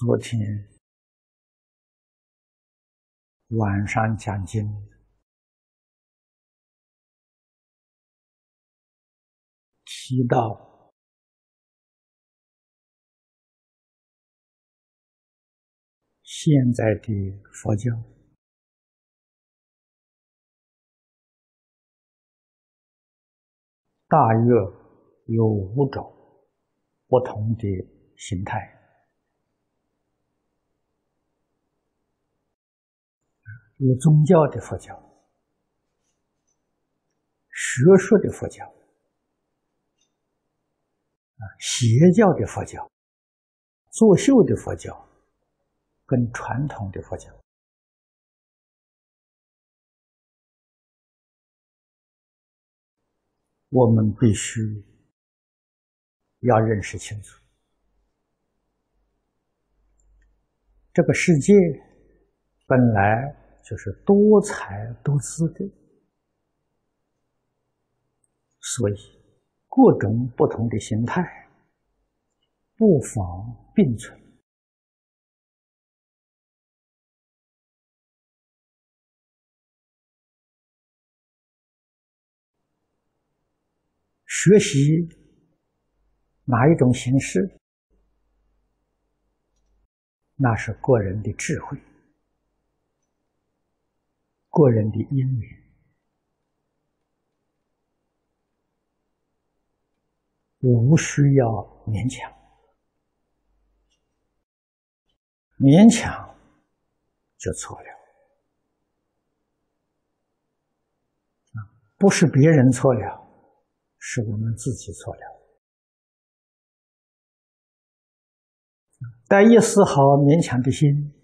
昨天晚上讲经，提到现在的佛教大约有五种不同的形态。有宗教的佛教，学术的佛教，啊，邪教的佛教，作秀的佛教，跟传统的佛教，我们必须要认识清楚，这个世界本来。就是多才多姿的，所以各种不同的形态不妨并存。学习哪一种形式，那是个人的智慧。个人的因缘，无需要勉强，勉强就错了。不是别人错了，是我们自己错了。带一丝毫勉强的心，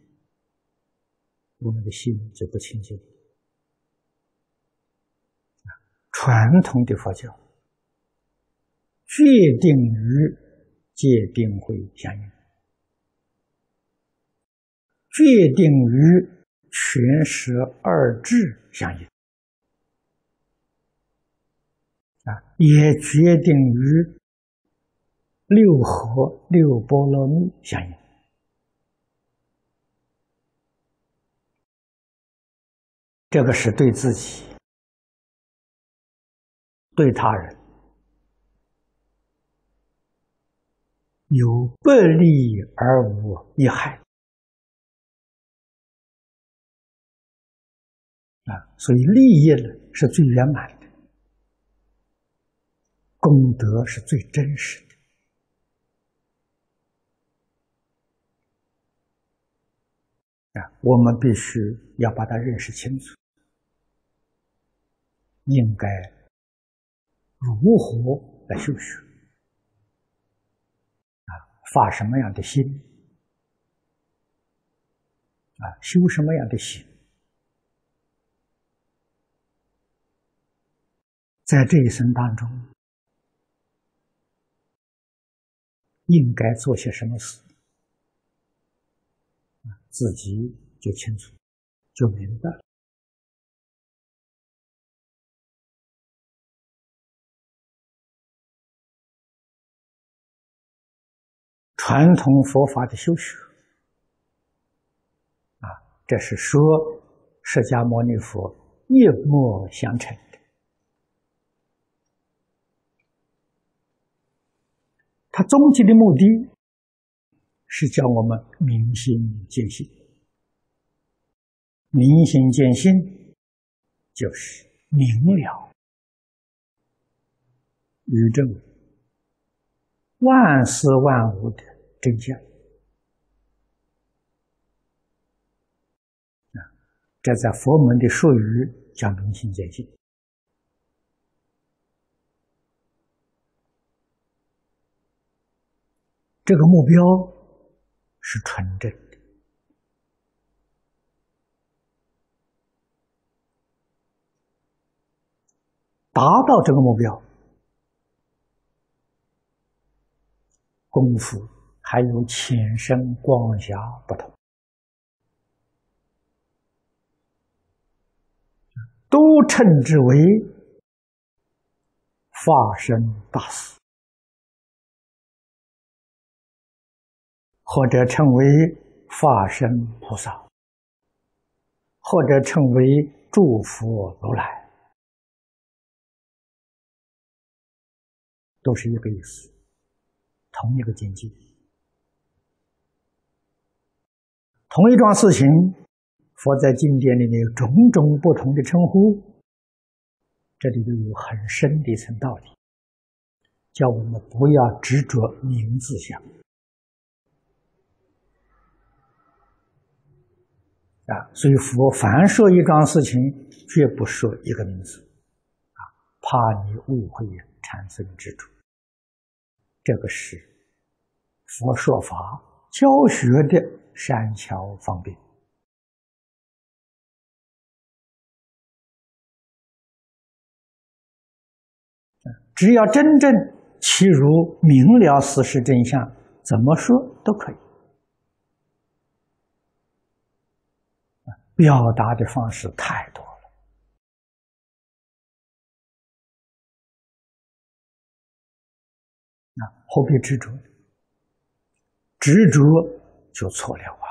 我们的心就不清净。传统的佛教决定于戒定慧相应，决定于全十二智相应，啊，也决定于六合六波罗蜜相应。这个是对自己。对他人有百利而无一害啊，所以利益呢是最圆满的，功德是最真实的啊，我们必须要把它认识清楚，应该。如何来修学？啊，发什么样的心？啊，修什么样的心？在这一生当中，应该做些什么事？自己就清楚，就明白了。传统佛法的修学，啊，这是说释迦牟尼佛一脉相承的。他终极的目的，是叫我们明心见性。明心见性，就是明了宇宙万事万物的。真相啊！这在佛门的术语叫明心见性。这个目标是纯正的，达到这个目标，功夫。还有浅深广狭不同，都称之为发生大事或者称为化身菩萨，或者称为诸佛如来，都是一个意思，同一个境界，同一桩事情，佛在经典里面有种种不同的称呼，这里就有很深的一层道理。叫我们不要执着名字相啊！所以佛凡说一桩事情，绝不说一个名字啊，怕你误会产生执着。这个是佛说法教学的山桥方便。只要真正。其如明了事实真相，怎么说都可以。表达的方式太多了，那何必执着？执着就错了啊！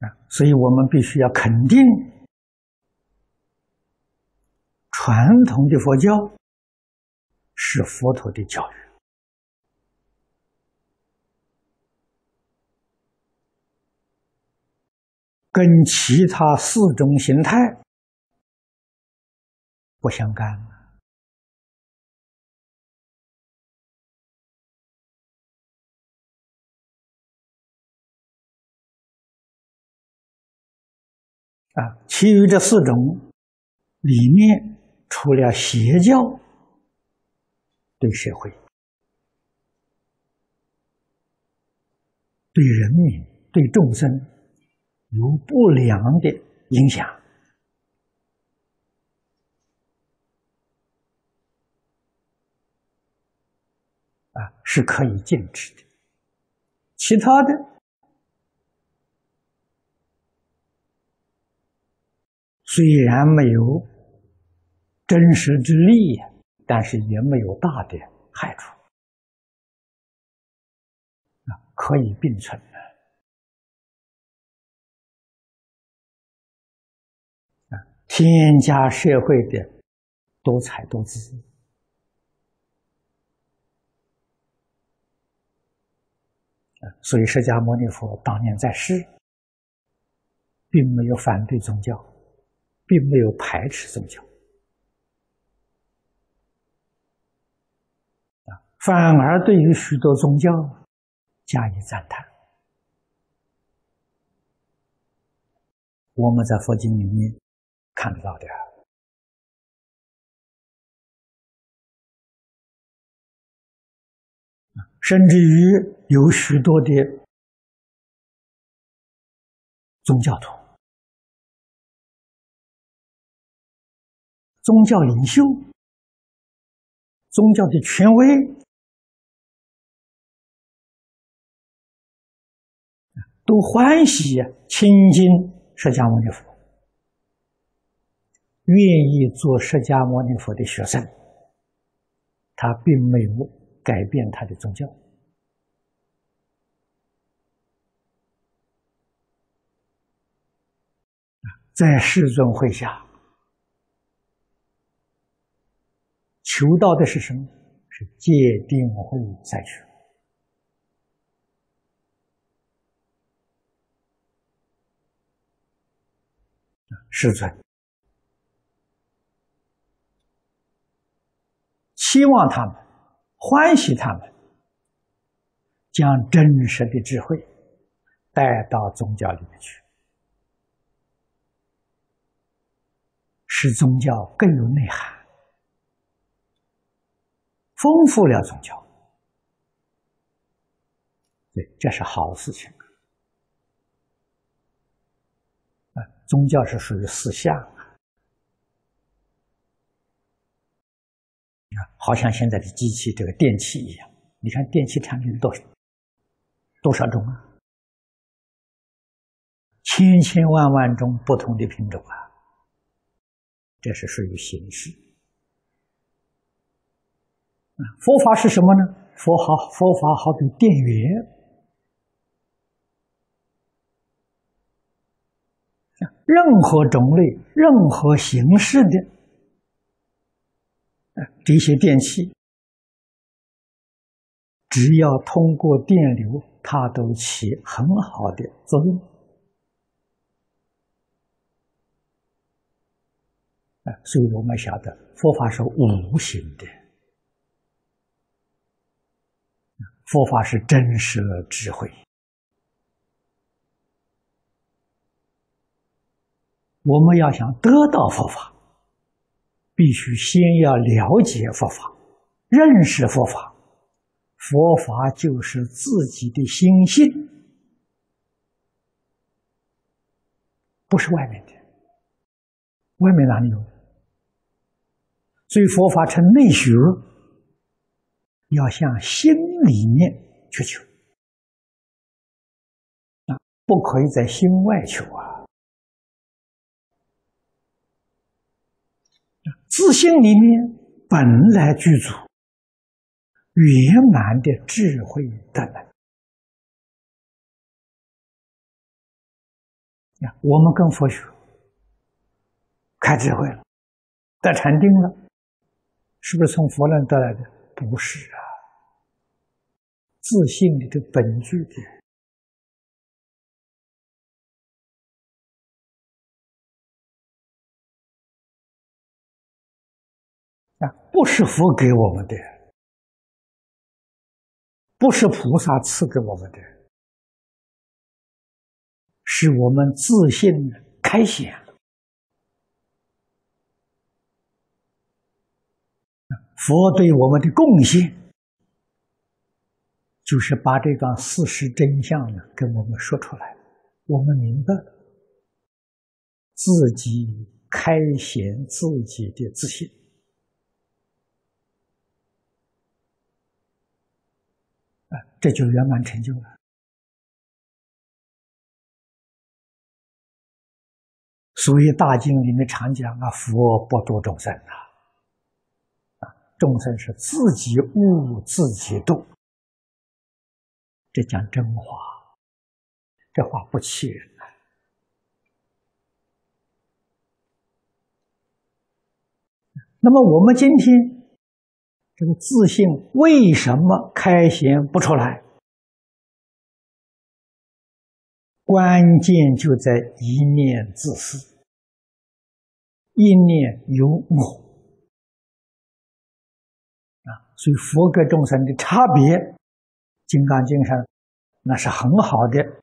啊，所以我们必须要肯定传统的佛教是佛陀的教育，跟其他四种形态不相干。啊，其余这四种里面，除了邪教对社会、对人民、对众生有不良的影响，啊，是可以禁止的。其他的。虽然没有真实之利，但是也没有大的害处，啊，可以并存的。啊，添加社会的多彩多姿，所以释迦牟尼佛当年在世，并没有反对宗教。并没有排斥宗教，啊，反而对于许多宗教加以赞叹。我们在佛经里面看得到的，甚至于有许多的宗教徒。宗教领袖、宗教的权威都欢喜亲近释迦牟尼佛，愿意做释迦牟尼佛的学生。他并没有改变他的宗教在世尊会下。求道的是什么？是戒定慧三学。世尊期望他们，欢喜他们，将真实的智慧带到宗教里面去，使宗教更有内涵。丰富了宗教，对，这是好事情啊！宗教是属于四相啊，好像现在的机器、这个电器一样。你看电器产品多少多少种啊？千千万万种不同的品种啊！这是属于形式。佛法是什么呢？佛好，佛法好比电源，任何种类、任何形式的这些电器，只要通过电流，它都起很好的作用。所以我们晓得佛法是无形的。佛法是真实的智慧，我们要想得到佛法，必须先要了解佛法，认识佛法。佛法就是自己的心性，不是外面的。外面哪里有？所以佛法成内学。要向心里面去求啊，不可以在心外求啊。自信里面本来具足圆满的智慧的能我们跟佛学开智慧了，得禅定了，是不是从佛那得来的？不是啊，自信的本具的啊，不是佛给我们的，不是菩萨赐给我们的，是我们自信开显。佛对我们的贡献，就是把这个事实真相呢跟我们说出来，我们明白自己开显自己的自信，啊，这就圆满成就了。所以《大经》里面常讲啊，佛不度众生啊。众生是自己悟自己度，这讲真话，这话不气人呐。那么我们今天这个自信为什么开显不出来？关键就在一念自私，一念有我啊。所以佛跟众生的差别，《金刚经》上那是很好的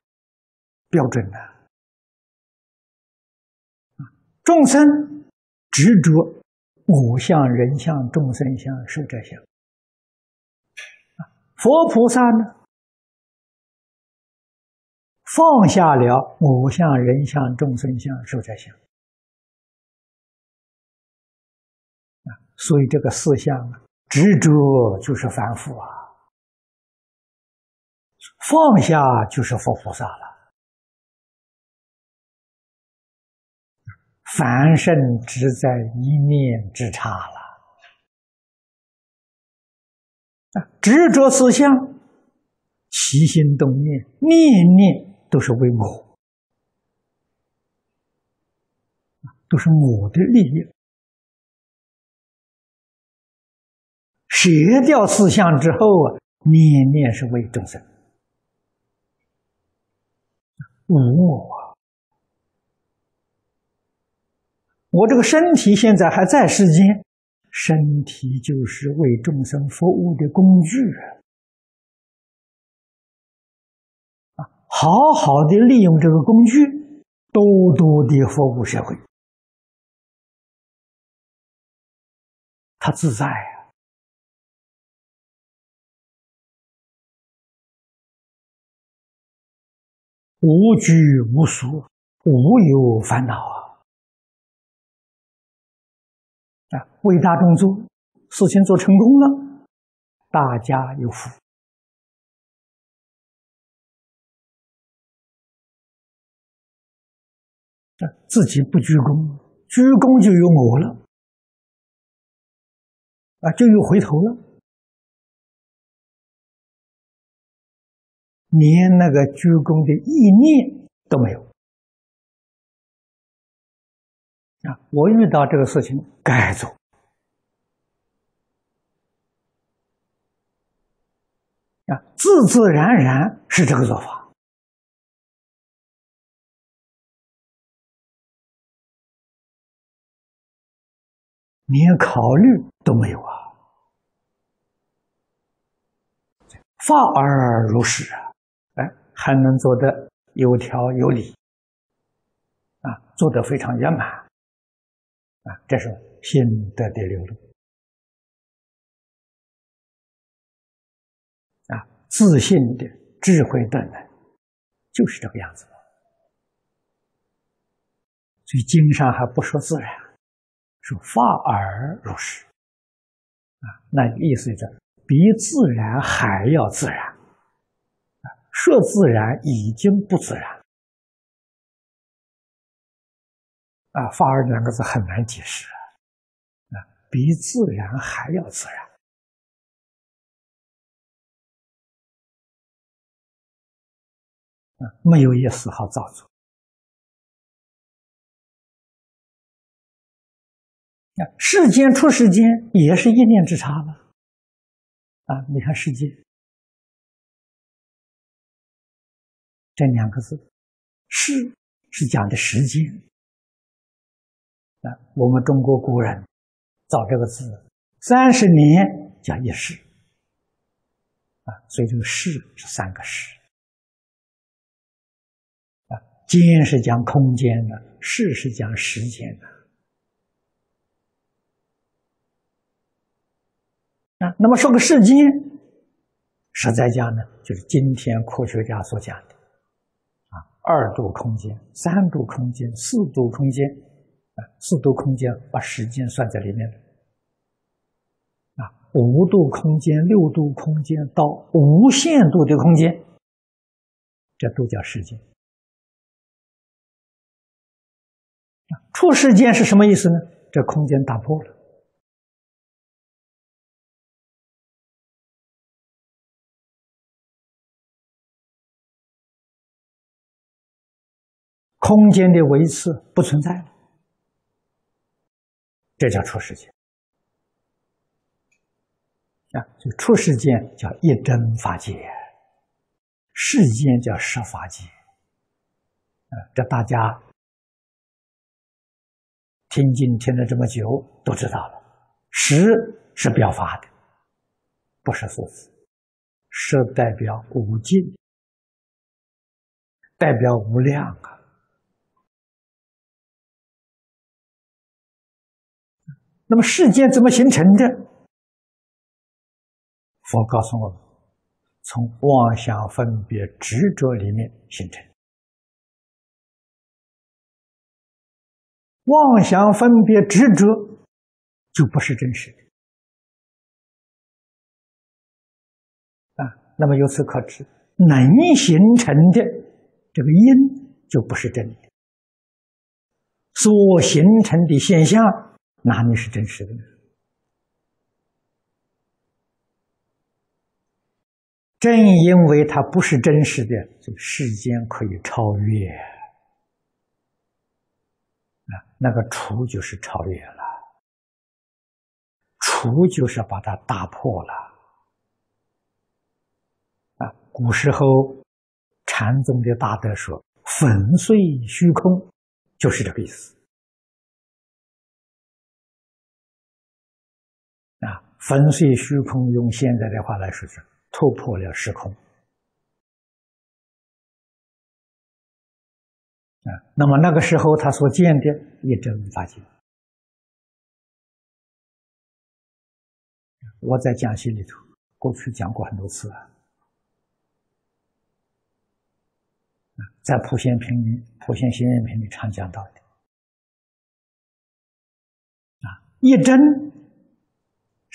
标准的。众生执着我相、人相、众生相、寿者相，佛菩萨呢放下了我相、人相、众生相、寿者相所以这个四相啊。执着就是凡夫啊，放下就是佛菩萨了。凡圣只在一念之差了。执着思想，起心动念，念念都是为我，都是我的利益。舍掉四相之后啊，念念是为众生，无我啊！我这个身体现在还在世间，身体就是为众生服务的工具啊！好好的利用这个工具，多多的服务社会，他自在啊！无拘无束，无有烦恼啊！啊，为大众做事情做成功了，大家有福；自己不鞠躬，鞠躬就有我了，啊，就有回头了，连那个鞠躬的意念都没有。啊，我遇到这个事情该走，啊，自自然然是这个做法。连考虑都没有啊！发而如是啊，哎，还能做得有条有理啊，做得非常圆满啊，这是心得的流露啊，自信的智慧的就是这个样子。所以经上还不说自然。说发而如是，啊，那意思是比自然还要自然，啊，说自然已经不自然，啊，发而两个字很难解释，啊，比自然还要自然，啊，没有一丝毫造作。啊，世间出世间也是一念之差了。啊，你看世间这两个字，世是讲的时间。啊，我们中国古人造这个字，三十年讲一世。啊，所以这个世是三个世。啊，间是讲空间的，世是讲时间的。那么说个世间，实在讲呢，就是今天科学家所讲的，啊，二度空间、三度空间、四度空间，啊，四度空间把时间算在里面的，啊，五度空间、六度空间到无限度的空间，这都叫时间。啊出时间是什么意思呢？这空间打破了。空间的维持不存在了，这叫出世间啊！就出世间叫一真法界，世间叫十法界啊！这大家听经听了这么久，都知道了。十是表法的，不是数字。十代表无尽，代表无量啊！那么世间怎么形成的？佛告诉我们，从妄想分别执着里面形成。妄想分别执着就不是真实的啊。那么由此可知，能形成的这个因就不是真的，所形成的现象。哪里是真实的呢？正因为它不是真实的，这个世间可以超越啊！那个除就是超越了，除就是把它打破了啊！古时候禅宗的大德说：“粉碎虚空”，就是这个意思。粉碎虚空，用现在的话来说是突破了时空啊。那么那个时候他所见的一真法界，我在讲习里头过去讲过很多次啊。在普贤品里，普贤行愿品里常讲到的啊，一真。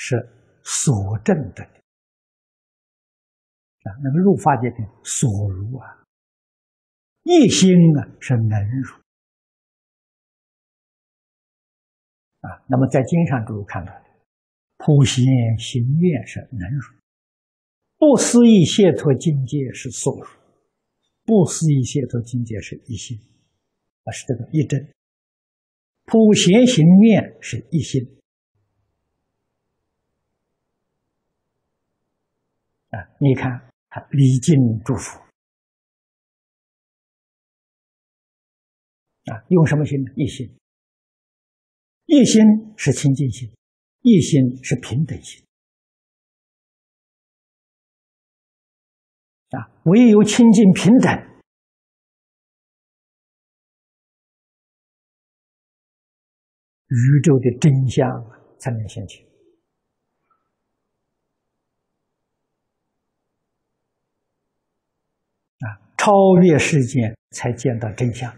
是所证的。啊，那个入法界品所如啊，一心呢是能入啊，那么在经上诸位看到的，普贤行愿是能入，不思议解脱境界是所入，不思议解脱境界是一心，啊是这个一真。普贤行愿是一心，啊，你看他礼敬祝福，啊，用什么心呢？一心。一心是清净心，一心是平等心啊！唯有清净平等，宇宙的真相才能现起啊！超越世间，才见到真相。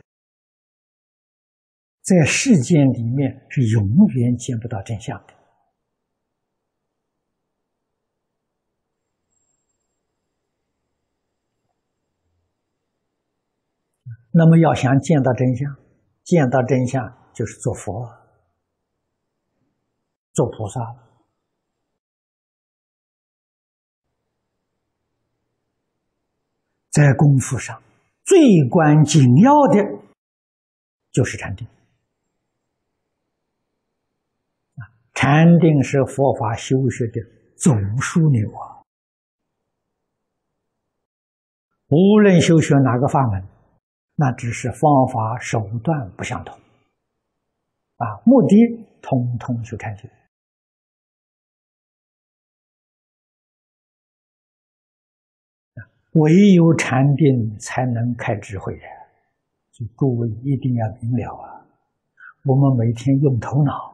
在世间里面是永远见不到真相的。那么要想见到真相，见到真相就是做佛、做菩萨了在功夫上最关紧要的就是禅定。禅定是佛法修学的总枢纽啊！无论修学哪个法门，那只是方法手段不相同，啊，目的通通是禅定。唯有禅定才能开智慧呀！所以诸位一定要明了啊！我们每天用头脑。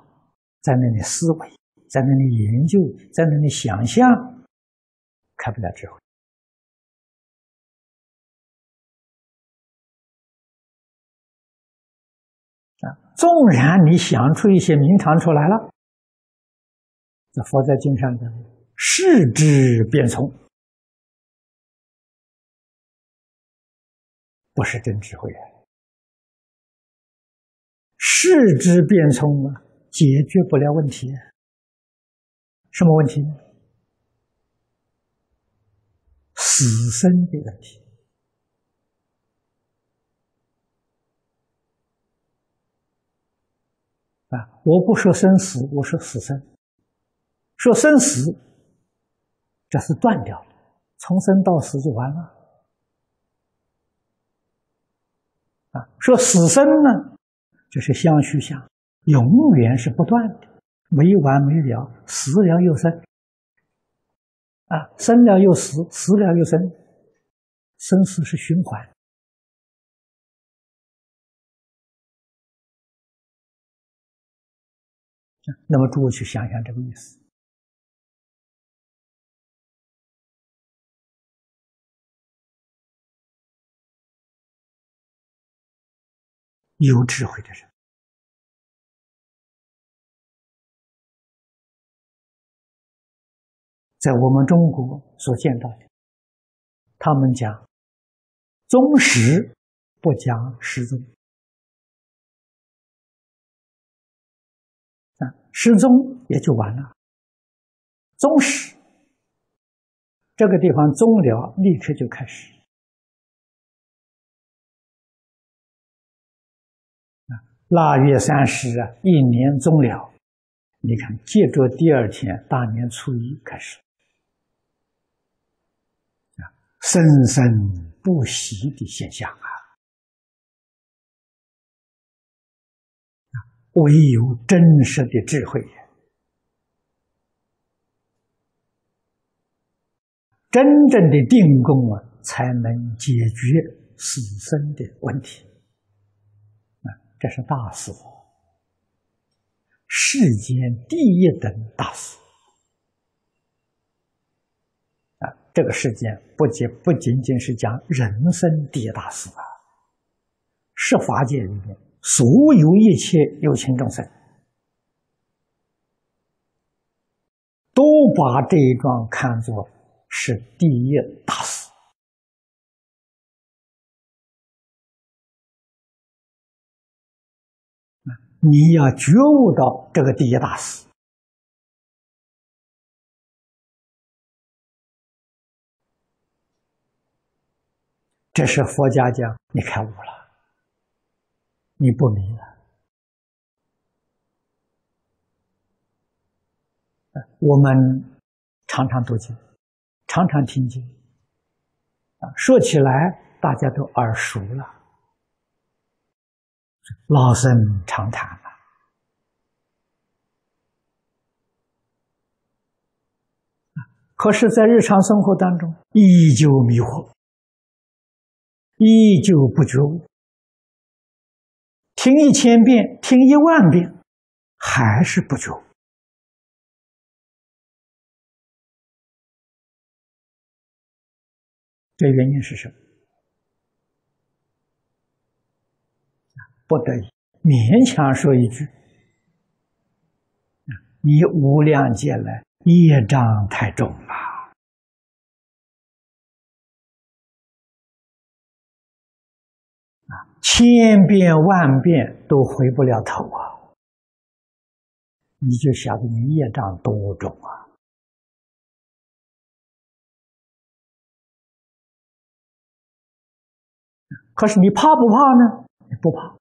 在那里思维，在那里研究，在那里想象，开不了智慧啊！纵然你想出一些名堂出来了，那佛在经上讲，视之便从，不是真智慧啊！视之便从啊！解决不了问题，什么问题？死生的问题啊！我不说生死，我说死生。说生死，这是断掉了，从生到死就完了。说死生呢，就是相续相。永远是不断的，没完没了，死了又生，啊，生了又死，死了又生，生死是循环。那么诸位去想想这个意思，有智慧的人。在我们中国所见到的，他们讲宗实不讲失宗啊，失踪也就完了。宗实这个地方宗了，立刻就开始腊月三十啊，一年终了，你看，接着第二天大年初一开始。生生不息的现象啊！唯有真实的智慧，真正的定功啊，才能解决死生的问题。这是大事，世间第一等大事啊。这个世间不仅不仅仅是讲人生第一大事啊，十法界里面所有一切有情众生，都把这一桩看作是第一大你要觉悟到这个第一大事，这是佛家讲你开悟了，你不迷了。我们常常读经，常常听经，啊，说起来大家都耳熟了。老生常谈了，可是，在日常生活当中，依旧迷惑，依旧不觉悟。听一千遍，听一万遍，还是不觉悟。这原因是什么？不得已，勉强说一句：“你无量劫来业障太重了，啊，千遍万遍都回不了头啊！你就晓得你业障多重啊！可是你怕不怕呢？你不怕。”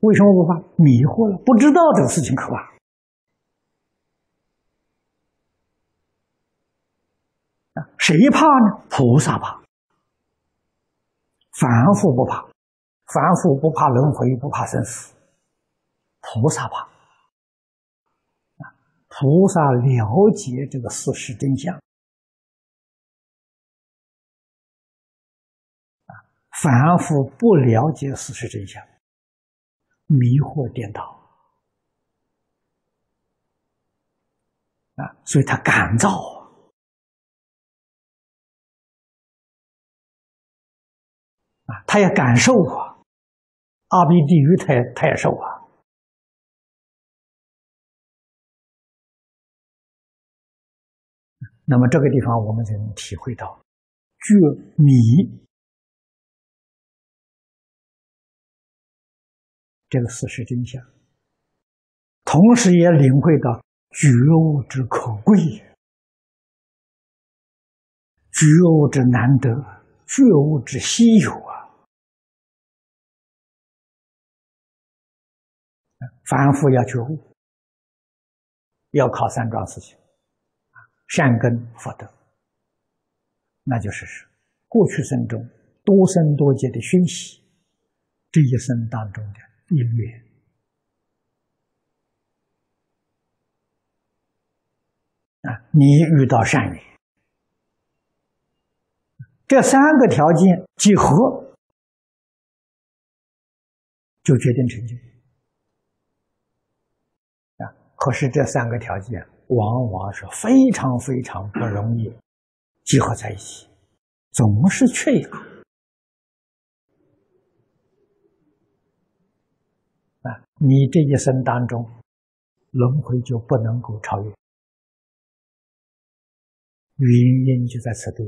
为什么不怕？迷惑了，不知道这个事情可怕。啊，谁怕呢？菩萨怕，凡夫不怕，凡夫不怕轮回，不怕生死，菩萨怕。菩萨了解这个事实真相，啊，凡夫不了解事实真相。迷惑颠倒啊，所以他感造啊，他也感受啊，阿鼻地狱他也他也受啊。那么这个地方我们就能体会到，觉迷。这个事实真相，同时也领会到觉悟之可贵，觉悟之难得，觉悟之稀有啊！凡夫要觉悟，要靠三桩事情：善根福德，那就是过去生中多生多劫的熏习，这一生当中的。因缘啊，你遇到善缘，这三个条件结合，就决定成就啊。可是这三个条件往往是非常非常不容易结合在一起，总是缺一个。你这一生当中，轮回就不能够超越，原因就在此地。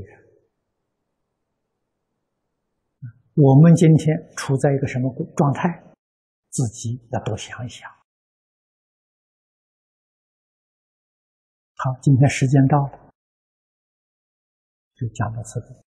我们今天处在一个什么状态？自己要多想一想。好，今天时间到了，就讲到此地。